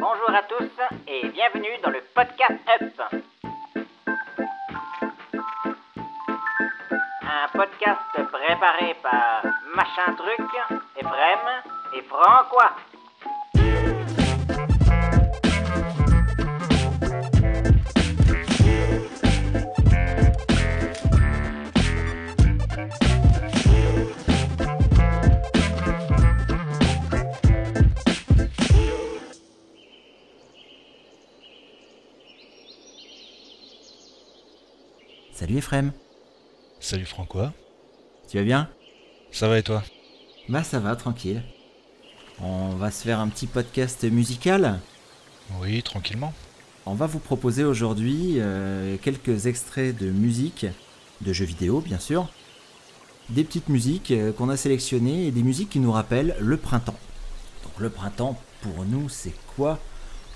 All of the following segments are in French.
Bonjour à tous et bienvenue dans le podcast Up. Un podcast préparé par Machin Truc, Ephraim et Francois. Salut Ephraim, Salut Francois. tu vas bien? Ça va et toi? Bah ça va, tranquille. On va se faire un petit podcast musical? Oui, tranquillement. On va vous proposer aujourd'hui euh, quelques extraits de musique, de jeux vidéo bien sûr, des petites musiques euh, qu'on a sélectionnées et des musiques qui nous rappellent le printemps. Donc le printemps, pour nous, c'est quoi?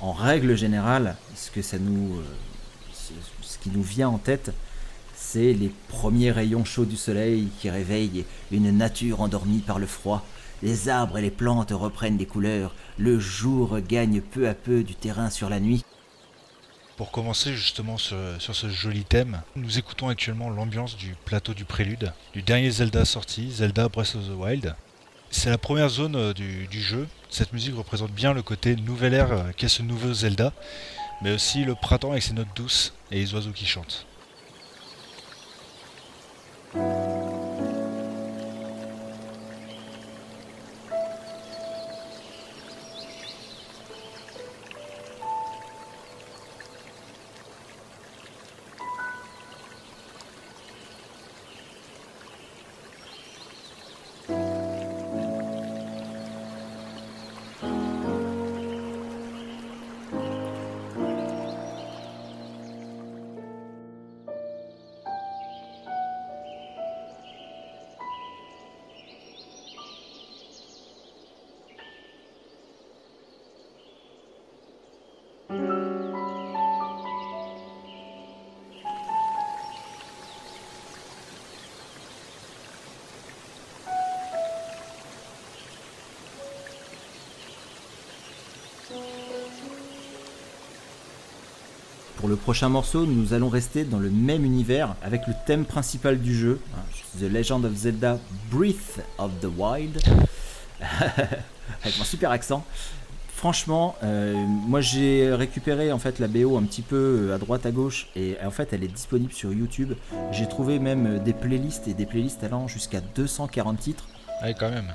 En règle générale, ce que ça nous, euh, ce- ce qui nous vient en tête, les premiers rayons chauds du soleil qui réveillent une nature endormie par le froid. Les arbres et les plantes reprennent des couleurs, le jour gagne peu à peu du terrain sur la nuit. Pour commencer justement sur, ce joli thème, nous écoutons actuellement l'ambiance du plateau du prélude, du dernier Zelda sorti, Zelda Breath of the Wild. C'est la première zone euh, du, jeu. Cette musique représente bien le côté nouvelle ère euh, qu'est ce nouveau Zelda, mais aussi le printemps avec ses notes douces et les oiseaux qui chantent. Pour le prochain morceau, nous allons rester dans le même univers avec le thème principal du jeu, hein, The Legend of Zelda Breath of the Wild, avec mon super accent. Franchement, euh, moi j'ai récupéré en fait la BO un petit peu euh, à droite à gauche et en fait elle est disponible sur YouTube. J'ai trouvé même euh, des playlists et des playlists allant jusqu'à 240 titres. Allez quand même.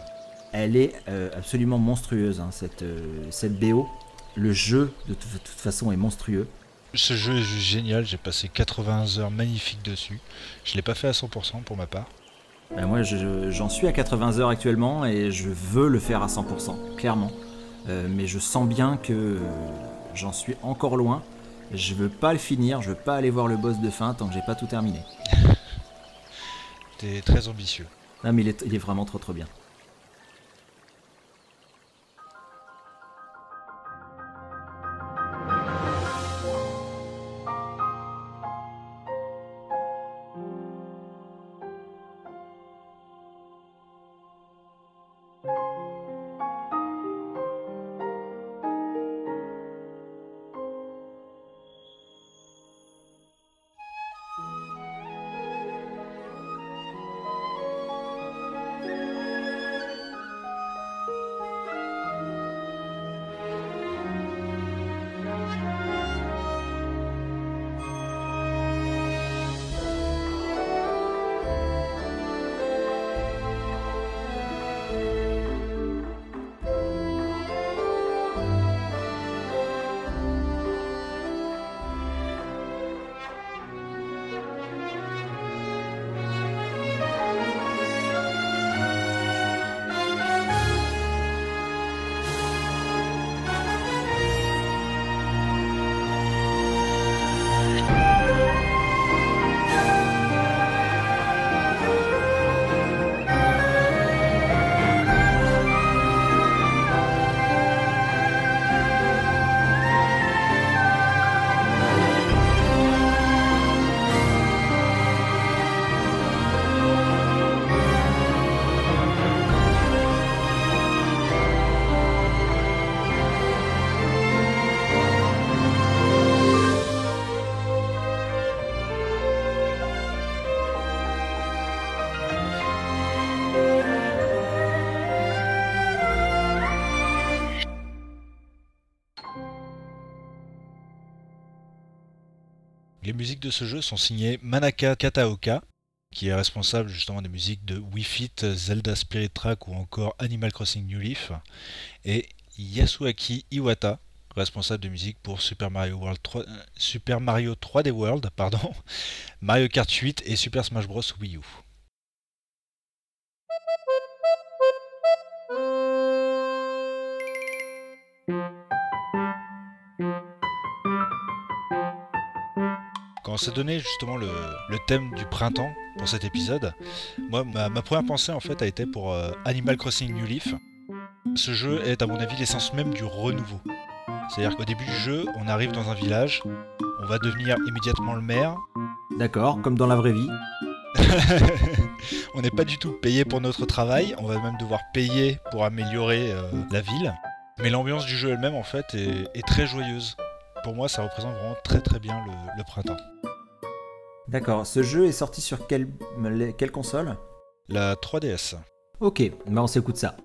Elle est euh, absolument monstrueuse hein, cette, euh, cette BO. Le jeu de toute façon est monstrueux. Ce jeu est juste génial, j'ai passé 80 heures magnifiques dessus. Je l'ai pas fait à 100% pour ma part. Ben moi, je- j'en suis à 80 heures actuellement et je veux le faire à 100%, clairement. Euh, mais je sens bien que j'en suis encore loin. Je veux pas le finir, je veux pas aller voir le boss de fin tant que j'ai pas tout terminé. T'es très ambitieux. Non, mais il est, il est vraiment trop trop bien. De ce jeu sont signées Manaka Kataoka, qui est responsable justement des musiques de Wii Fit, Zelda Spirit Track ou encore Animal Crossing New Leaf, et Yasuaki Iwata, responsable de musique pour Super Mario, World 3, euh, 3D World, Mario Kart 8 et Super Smash Bros Wii U. Quand on s'est donné justement le, le thème du printemps pour cet épisode, moi ma, ma première pensée en fait a été pour euh, Animal Crossing New Leaf. Ce jeu est à mon avis l'essence même du renouveau. C'est-à-dire qu'au début du jeu, on arrive dans un village, on va devenir immédiatement le maire. D'accord, comme dans la vraie vie. on n'est pas du tout payé pour notre travail, on va même devoir payer pour améliorer euh, la ville. Mais l'ambiance du jeu elle-même en fait est, est très joyeuse. Pour moi, ça représente vraiment très très bien le, le printemps. D'accord, ce jeu est sorti sur quelle, quelle console? La 3DS. Ok, bah on s'écoute ça.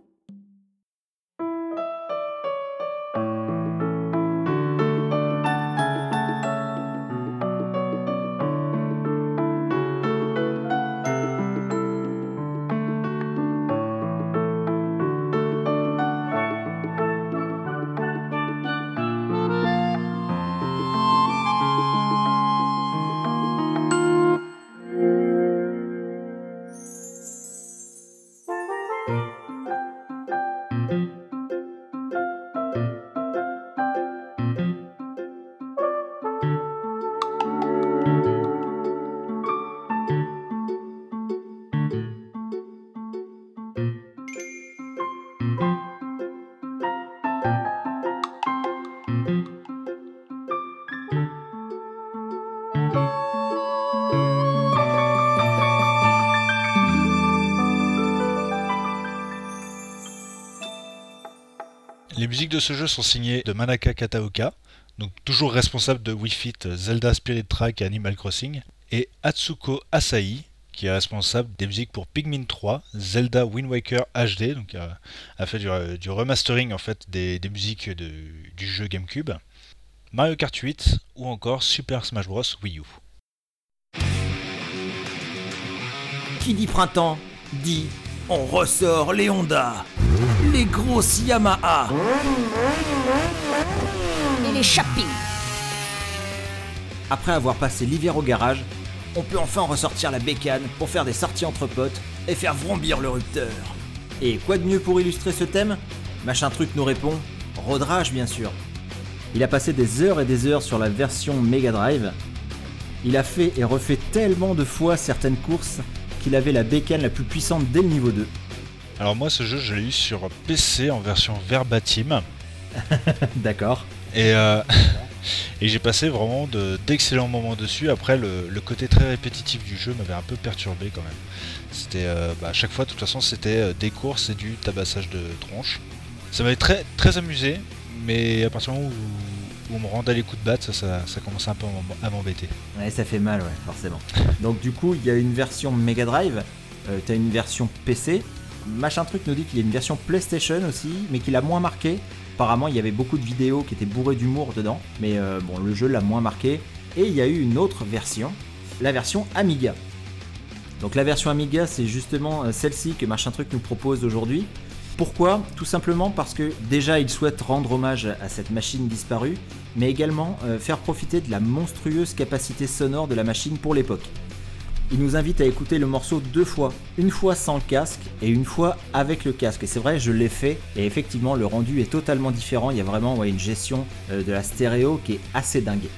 Musiques de ce jeu sont signées de Manaka Kataoka, donc toujours responsable de Wii Fit, Zelda Spirit Track et Animal Crossing, et Atsuko Asahi, qui est responsable des musiques pour Pikmin 3, Zelda Wind Waker HD, donc a, a fait du, du, remastering en fait des, musiques du jeu GameCube, Mario Kart 8 ou encore Super Smash Bros Wii U. Qui dit printemps dit on ressort les Honda, les grosses Yamaha et les Chapping. Après avoir passé l'hiver au garage, on peut enfin ressortir la bécane pour faire des sorties entre potes et faire vrombir le rupteur. Et quoi de mieux pour illustrer ce thème? Machin Truc nous répond Rodrage bien sûr. Il a passé des heures et des heures sur la version Mega Drive. Il a fait et refait tellement de fois certaines courses qu'il avait la bécane la plus puissante dès le niveau 2. Alors moi ce jeu je l'ai eu sur PC en version verbatim. D'accord. Et, euh, et j'ai passé vraiment d'excellents moments dessus. Après le, le, côté très répétitif du jeu m'avait un peu perturbé quand même. C'était euh, bah, à chaque fois de toute façon c'était des courses et du tabassage de tronches. Ça m'avait très, très amusé, mais à partir du moment où, où on me rendait les coups de batte, ça, ça, ça commençait un peu à m'embêter. Ouais, ça fait mal, ouais, forcément. Donc du coup, il y a une version Mega Drive, euh, t'as une version PC. Machin truc nous dit qu'il y a une version PlayStation aussi, mais qu'il a moins marqué. Apparemment, il y avait beaucoup de vidéos qui étaient bourrées d'humour dedans, mais euh, bon, le jeu l'a moins marqué. Et il y a eu une autre version, la version Amiga. Donc la version Amiga, c'est justement euh, celle-ci que Machin Truc nous propose aujourd'hui. Pourquoi? Tout simplement parce que déjà il souhaite rendre hommage à cette machine disparue, mais également euh, faire profiter de la monstrueuse capacité sonore de la machine pour l'époque. Il nous invite à écouter le morceau deux fois, une fois sans le casque et une fois avec le casque. Et c'est vrai, je l'ai fait et effectivement le rendu est totalement différent. Il y a vraiment une gestion euh, de la stéréo qui est assez dingue.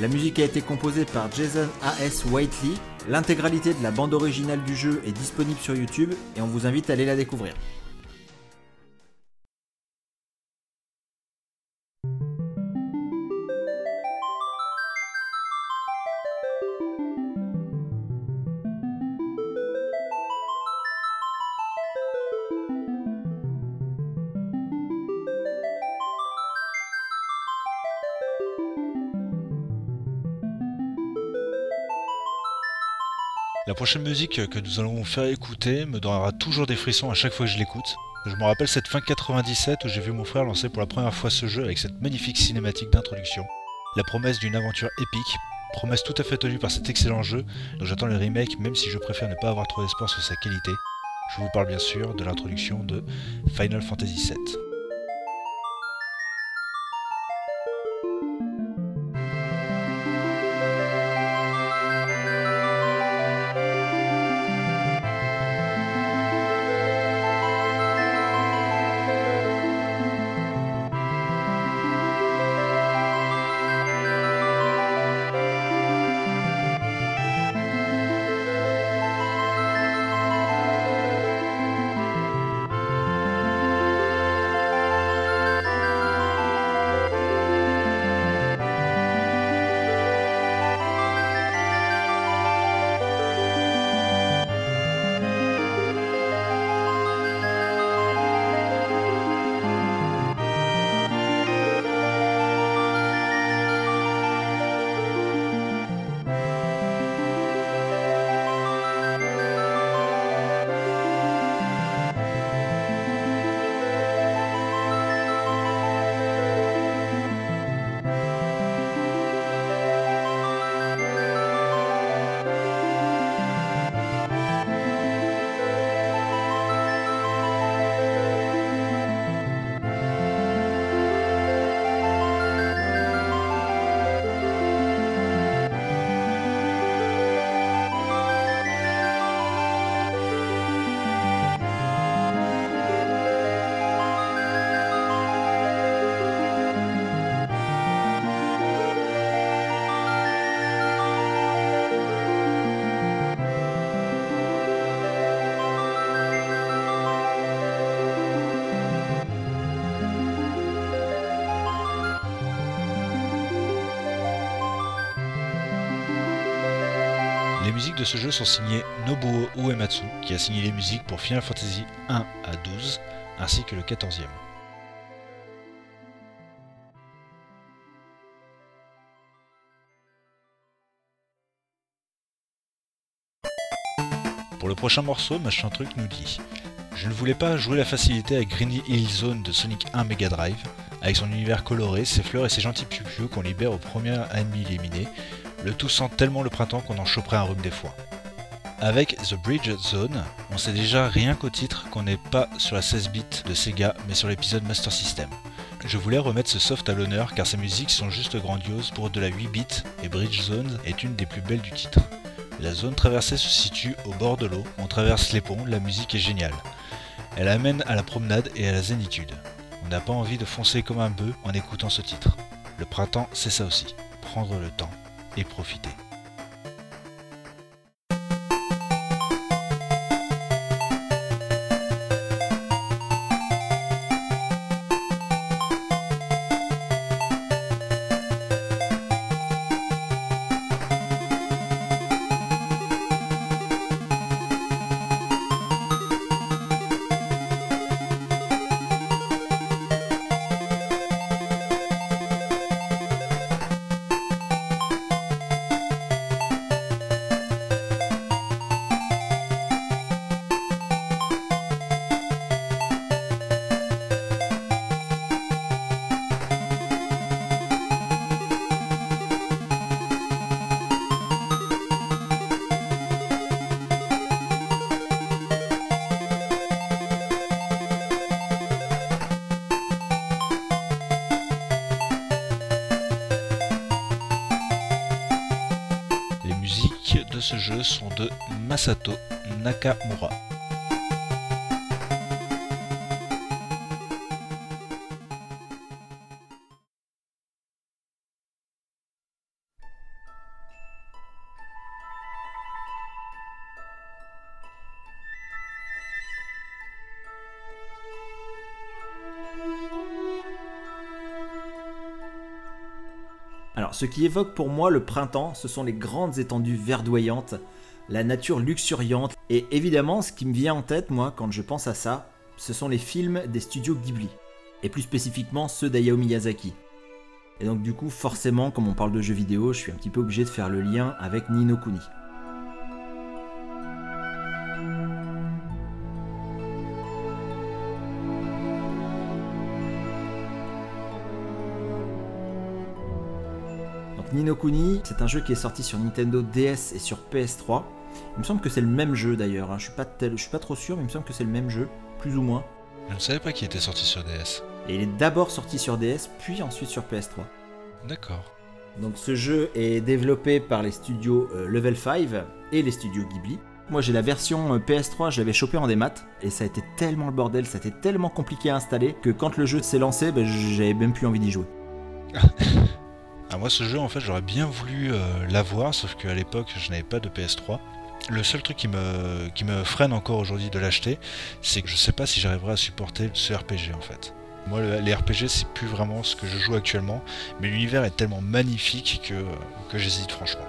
La musique a été composée par Jason A.S. Whiteley. L'intégralité de la bande originale du jeu est disponible sur YouTube et on vous invite à aller la découvrir. Prochaine musique que nous allons vous faire écouter me donnera toujours des frissons à chaque fois que je l'écoute. Je me rappelle cette fin 97 où j'ai vu mon frère lancer pour la première fois ce jeu avec cette magnifique cinématique d'introduction. La promesse d'une aventure épique, promesse tout à fait tenue par cet excellent jeu dont j'attends le remake même si je préfère ne pas avoir trop d'espoir sur sa qualité. Je vous parle bien sûr de l'introduction de Final Fantasy VII. De ce jeu sont signées Nobuo Uematsu, qui a signé les musiques pour Final Fantasy 1 à 12, ainsi que le 14e. Pour le prochain morceau, Machin Truc nous dit Je ne voulais pas jouer la facilité avec Greeny Hill Zone de Sonic 1 Mega Drive, avec son univers coloré, ses fleurs et ses gentils piou qu'on libère au premier ennemi éliminé, le tout sent tellement le printemps qu'on en choperait un rhume des fois. Avec The Bridge Zone, on sait déjà rien qu'au titre qu'on n'est pas sur la 16 bits de Sega mais sur l'épisode Master System. Je voulais remettre ce soft à l'honneur car ses musiques sont juste grandioses pour de la 8 bits et Bridge Zone est une des plus belles du titre. La zone traversée se situe au bord de l'eau, on traverse les ponts, la musique est géniale. Elle amène à la promenade et à la zénitude. On n'a pas envie de foncer comme un bœuf en écoutant ce titre. Le printemps, c'est ça aussi, prendre le temps et profiter. Ce jeu sont de Masato Nakamura. Qui évoque pour moi le printemps, ce sont les grandes étendues verdoyantes, la nature luxuriante, et évidemment, ce qui me vient en tête, moi, quand je pense à ça, ce sont les films des studios Ghibli, et plus spécifiquement ceux d'Ayao Miyazaki. Et donc, du coup, forcément, comme on parle de jeux vidéo, je suis un petit peu obligé de faire le lien avec Nino Kuni. Nino Kuni, c'est un jeu qui est sorti sur Nintendo DS et sur PS3. Il me semble que c'est le même jeu d'ailleurs, hein. je, suis pas tel- je suis pas trop sûr, mais il me semble que c'est le même jeu, plus ou moins. Je ne savais pas qu'il était sorti sur DS. Et il est d'abord sorti sur DS, puis ensuite sur PS3. D'accord. Donc ce jeu est développé par les studios euh, Level 5 et les studios Ghibli. Moi j'ai la version euh, PS3, je l'avais chopé en démat et ça a été tellement le bordel, ça a été tellement compliqué à installer que quand le jeu s'est lancé, ben, j'avais même plus envie d'y jouer. Ah, moi, ce jeu, en fait, j'aurais bien voulu euh, l'avoir, sauf qu'à l'époque, je n'avais pas de PS3. Le seul truc qui me, freine encore aujourd'hui de l'acheter, c'est que je sais pas si j'arriverai à supporter ce RPG en fait. Moi, le- les RPG, c'est plus vraiment ce que je joue actuellement, mais l'univers est tellement magnifique que, que j'hésite franchement.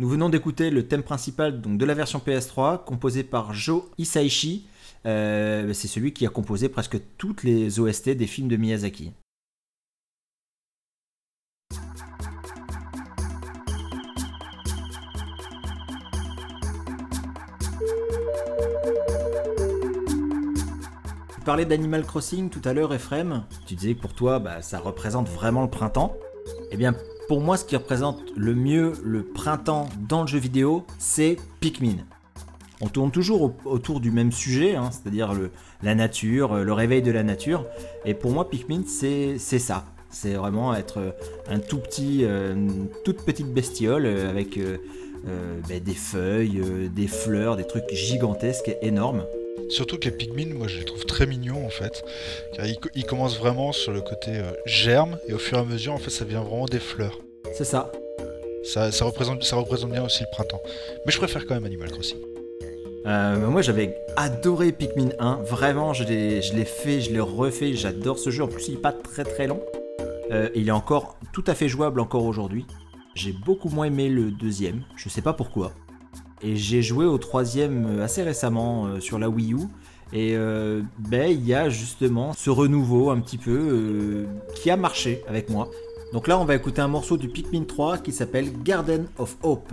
Nous venons d'écouter le thème principal donc, de la version PS3, composé par Joe Hisaishi. Euh, c'est celui qui a composé presque toutes les OST des films de Miyazaki. Tu parlais d'Animal Crossing tout à l'heure, Ephraim. Tu disais que pour toi, bah, ça représente vraiment le printemps. Eh bien, pour moi, ce qui représente le mieux le printemps dans le jeu vidéo, c'est Pikmin. On tourne toujours autour du même sujet, hein, c'est-à-dire la nature, le réveil de la nature. Et pour moi, Pikmin, c'est ça. C'est vraiment être un tout petit, euh, une toute petite bestiole avec euh, euh, ben, des feuilles, des fleurs, des trucs gigantesques et énormes. Surtout que les Pikmin, moi je les trouve très mignons en fait. Car ils, commencent vraiment sur le côté germe et au fur et à mesure en fait ça devient vraiment des fleurs. C'est ça. Ça, représente, ça représente bien aussi le printemps. Mais je préfère quand même Animal Crossing. moi j'avais adoré Pikmin 1, vraiment je l'ai fait, je l'ai refait, j'adore ce jeu, en plus il n'est pas très très long. Euh, il est encore tout à fait jouable encore aujourd'hui. J'ai beaucoup moins aimé le deuxième, je sais pas pourquoi. Et j'ai joué au troisième euh, assez récemment euh, sur la Wii U. Et ben il y a justement ce renouveau un petit peu qui a marché avec moi. Donc là on va écouter un morceau du Pikmin 3 qui s'appelle Garden of Hope.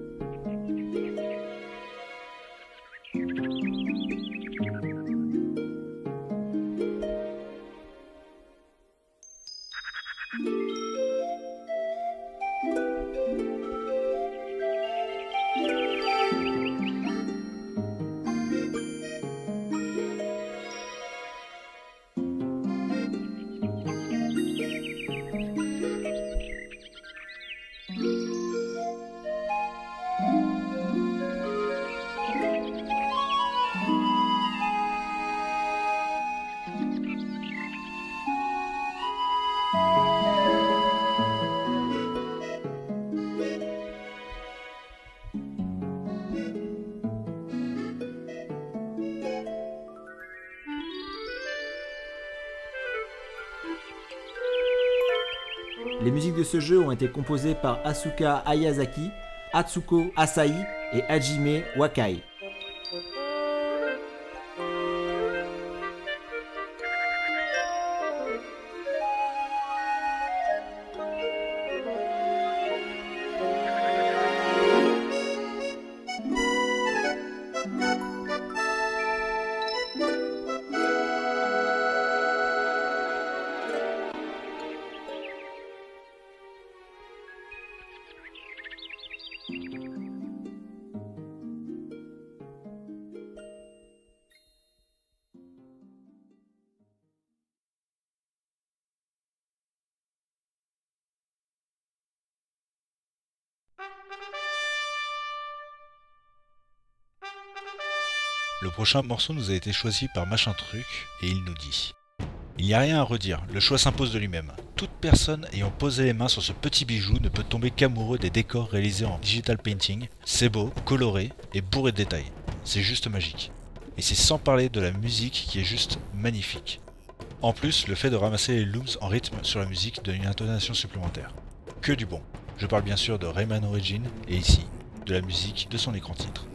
ce jeu ont été composées par Asuka Ayazaki, Atsuko Asai et Hajime Wakai. Le prochain morceau nous a été choisi par Machin Truc et il nous dit Il n'y a rien à redire, le choix s'impose de lui-même. Toute personne ayant posé les mains sur ce petit bijou ne peut tomber qu'amoureux des décors réalisés en digital painting. C'est beau, coloré et bourré de détails. C'est juste magique. Et c'est sans parler de la musique qui est juste magnifique. En plus, le fait de ramasser les looms en rythme sur la musique donne une intonation supplémentaire. Que du bon. Je parle bien sûr de Rayman Origin et ici, de la musique de son écran titre.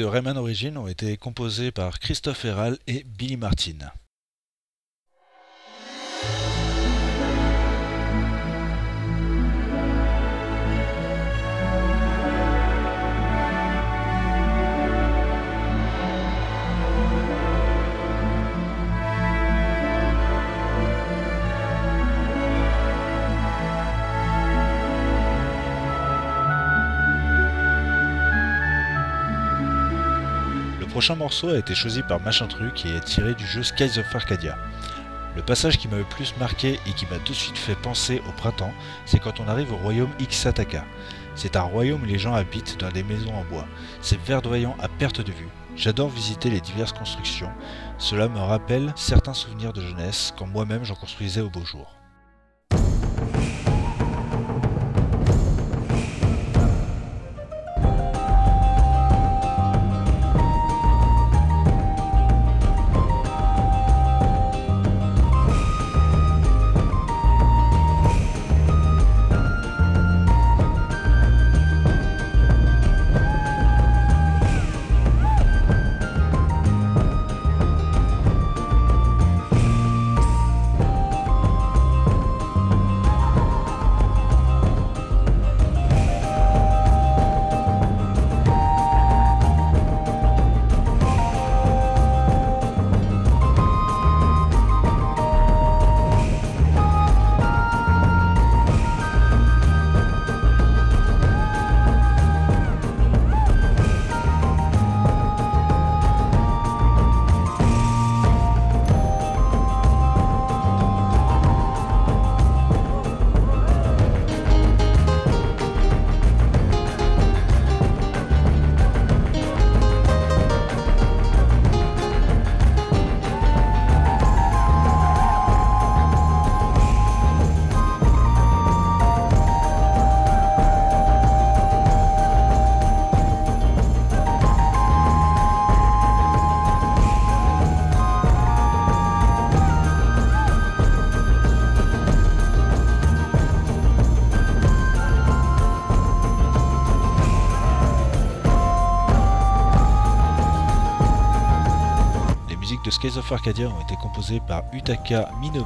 De Rayman Origins ont été composées par Christophe Herral et Billy Martin. Prochain morceau a été choisi par Machin Truc et est tiré du jeu Skies of Arcadia. Le passage qui m'a le plus marqué et qui m'a tout de suite fait penser au printemps, c'est quand on arrive au royaume Ixataka. C'est un royaume où les gens habitent dans des maisons en bois. C'est verdoyant à perte de vue. J'adore visiter les diverses constructions. Cela me rappelle certains souvenirs de jeunesse quand moi-même j'en construisais au beau jour. Skies of Arcadia ont été composées par Utaka Minobe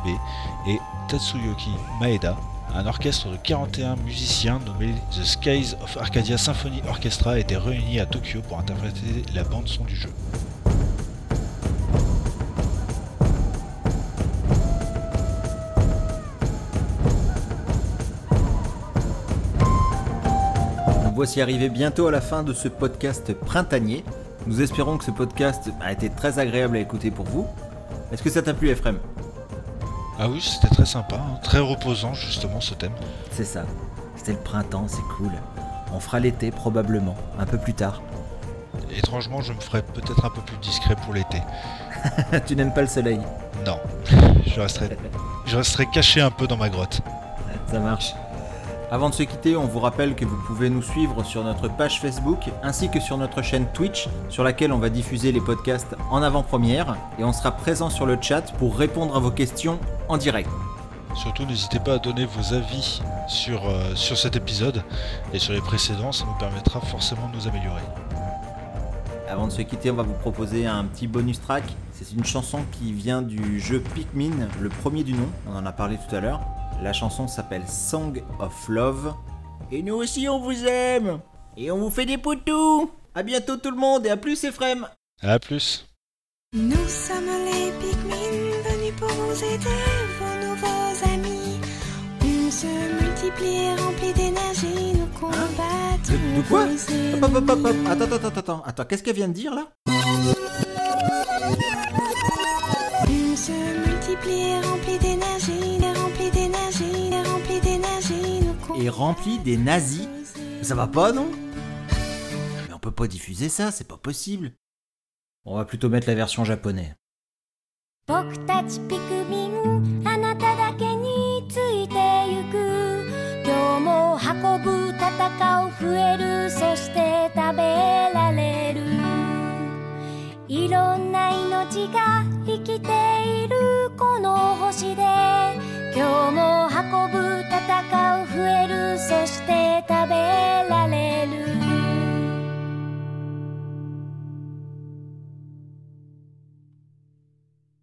et Tatsuyoki Maeda, un orchestre de 41 musiciens nommé The Skies of Arcadia Symphony Orchestra a été réuni à Tokyo pour interpréter la bande son du jeu. Nous voici arrivés bientôt à la fin de ce podcast printanier. Nous espérons que ce podcast a été très agréable à écouter pour vous. Est-ce que ça t'a plu, Ephraim? Ah oui, c'était très sympa, hein, très reposant justement ce thème. C'est ça. C'était le printemps, c'est cool. On fera l'été probablement, un peu plus tard. Étrangement, je me ferais peut-être un peu plus discret pour l'été. tu n'aimes pas le soleil? Non, je resterai, je resterai caché un peu dans ma grotte. Ça marche. Avant de se quitter, on vous rappelle que vous pouvez nous suivre sur notre page Facebook ainsi que sur notre chaîne Twitch sur laquelle on va diffuser les podcasts en avant-première et on sera présent sur le chat pour répondre à vos questions en direct. Surtout, n'hésitez pas à donner vos avis sur, euh, sur cet épisode et sur les précédents, ça nous permettra forcément de nous améliorer. Avant de se quitter, on va vous proposer un petit bonus track. C'est une chanson qui vient du jeu Pikmin, le premier du nom, on en a parlé tout à l'heure. La chanson s'appelle Song of Love. Et nous aussi on vous aime Et on vous fait des poutous A bientôt tout le monde et à plus Ephraim À plus Nous sommes les Pikmin venus pour vous aider, vos nouveaux amis. On se multiplie et remplit d'énergie, nous combattons. De, de quoi vos Hop, hop, hop, hop. Attends, attends, attends, attends, attends, qu'est-ce qu'elle vient de dire là On se multiplie et remplit d'énergie, d'énergie, nous combattons. Et rempli des nazis Ça va pas non? Mais on peut pas diffuser ça, c'est pas possible. On va plutôt mettre la version japonaise. 今日も運ぶ戦う増えるそして食べられる